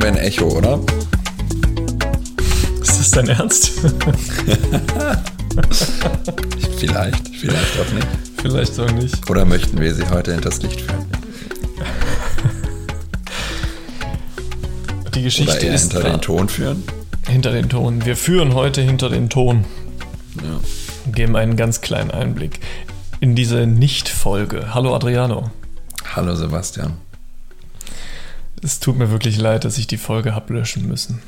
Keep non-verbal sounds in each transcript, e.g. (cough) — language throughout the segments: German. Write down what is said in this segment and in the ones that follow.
kein Echo, oder? Ist das dein Ernst? (laughs) vielleicht, vielleicht auch nicht. Vielleicht auch nicht. Oder möchten wir sie heute hinters Licht führen? Die Geschichte Oder eher ist hinter den Ton führen? hinter den Ton. Wir führen heute hinter den Ton Ja. und geben einen ganz kleinen Einblick in diese Nicht-Folge. Hallo Adriano. Hallo Sebastian. Es tut mir wirklich leid, dass ich die Folge hab löschen müssen.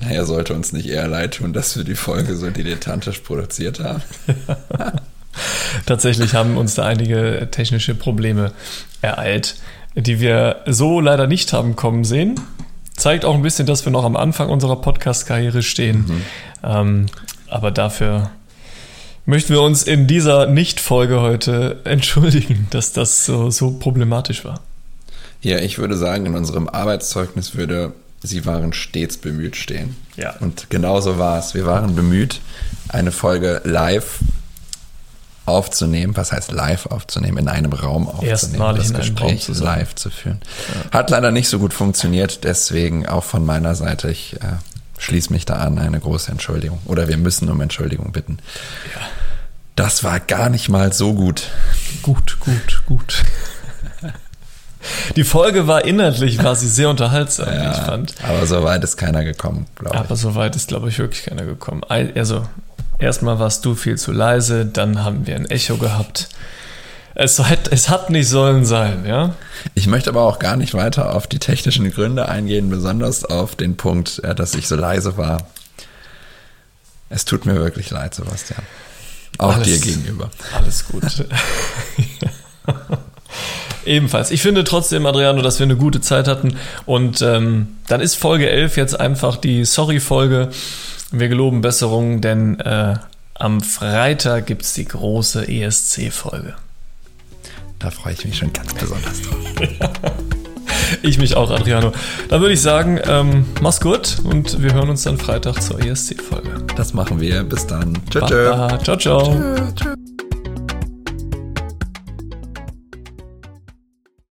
Naja, sollte uns nicht eher leid tun, dass wir die Folge so dilettantisch produziert haben. (laughs) Tatsächlich haben uns da einige technische Probleme ereilt, die wir so leider nicht haben kommen sehen. Zeigt auch ein bisschen, dass wir noch am Anfang unserer Podcast-Karriere stehen. Ähm, aber dafür möchten wir uns in dieser Nicht-Folge heute entschuldigen, dass das so, so problematisch war. Ja, ich würde sagen, in unserem Arbeitszeugnis würde, sie waren stets bemüht stehen. Ja. Und genauso war es. Wir waren bemüht, eine Folge live aufzunehmen. Was heißt live aufzunehmen? In einem Raum aufzunehmen. Erstmalig das in einem Gespräch Raum zu live zu führen. Hat leider nicht so gut funktioniert. Deswegen auch von meiner Seite, ich äh, schließe mich da an, eine große Entschuldigung. Oder wir müssen um Entschuldigung bitten. Das war gar nicht mal so gut. Gut, gut, gut. (laughs) Die Folge war inhaltlich, war sie sehr unterhaltsam, wie ich fand. Aber so weit ist keiner gekommen, glaube ich. Aber so weit ist, glaube ich, wirklich keiner gekommen. Also, erstmal warst du viel zu leise, dann haben wir ein Echo gehabt. Es hat, es hat nicht sollen sein, ja? Ich möchte aber auch gar nicht weiter auf die technischen Gründe eingehen, besonders auf den Punkt, äh, dass ich so leise war. Es tut mir wirklich leid, Sebastian. Auch Alles- dir gegenüber. Alles gut. (laughs) Ebenfalls. Ich finde trotzdem, Adriano, dass wir eine gute Zeit hatten. Und ähm, dann ist Folge 11 jetzt einfach die Sorry-Folge. Wir geloben Besserung, denn äh, am Freitag gibt es die große ESC-Folge. Da freue ich mich schon ganz besonders drauf. (laughs) Ich mich auch, Adriano. Dann würde ich sagen, ähm, mach's gut und wir hören uns dann Freitag zur ESC-Folge. Das machen wir. Bis dann. Tschö, tschö. Baba. Ciao, ciao. Tschö, tschö.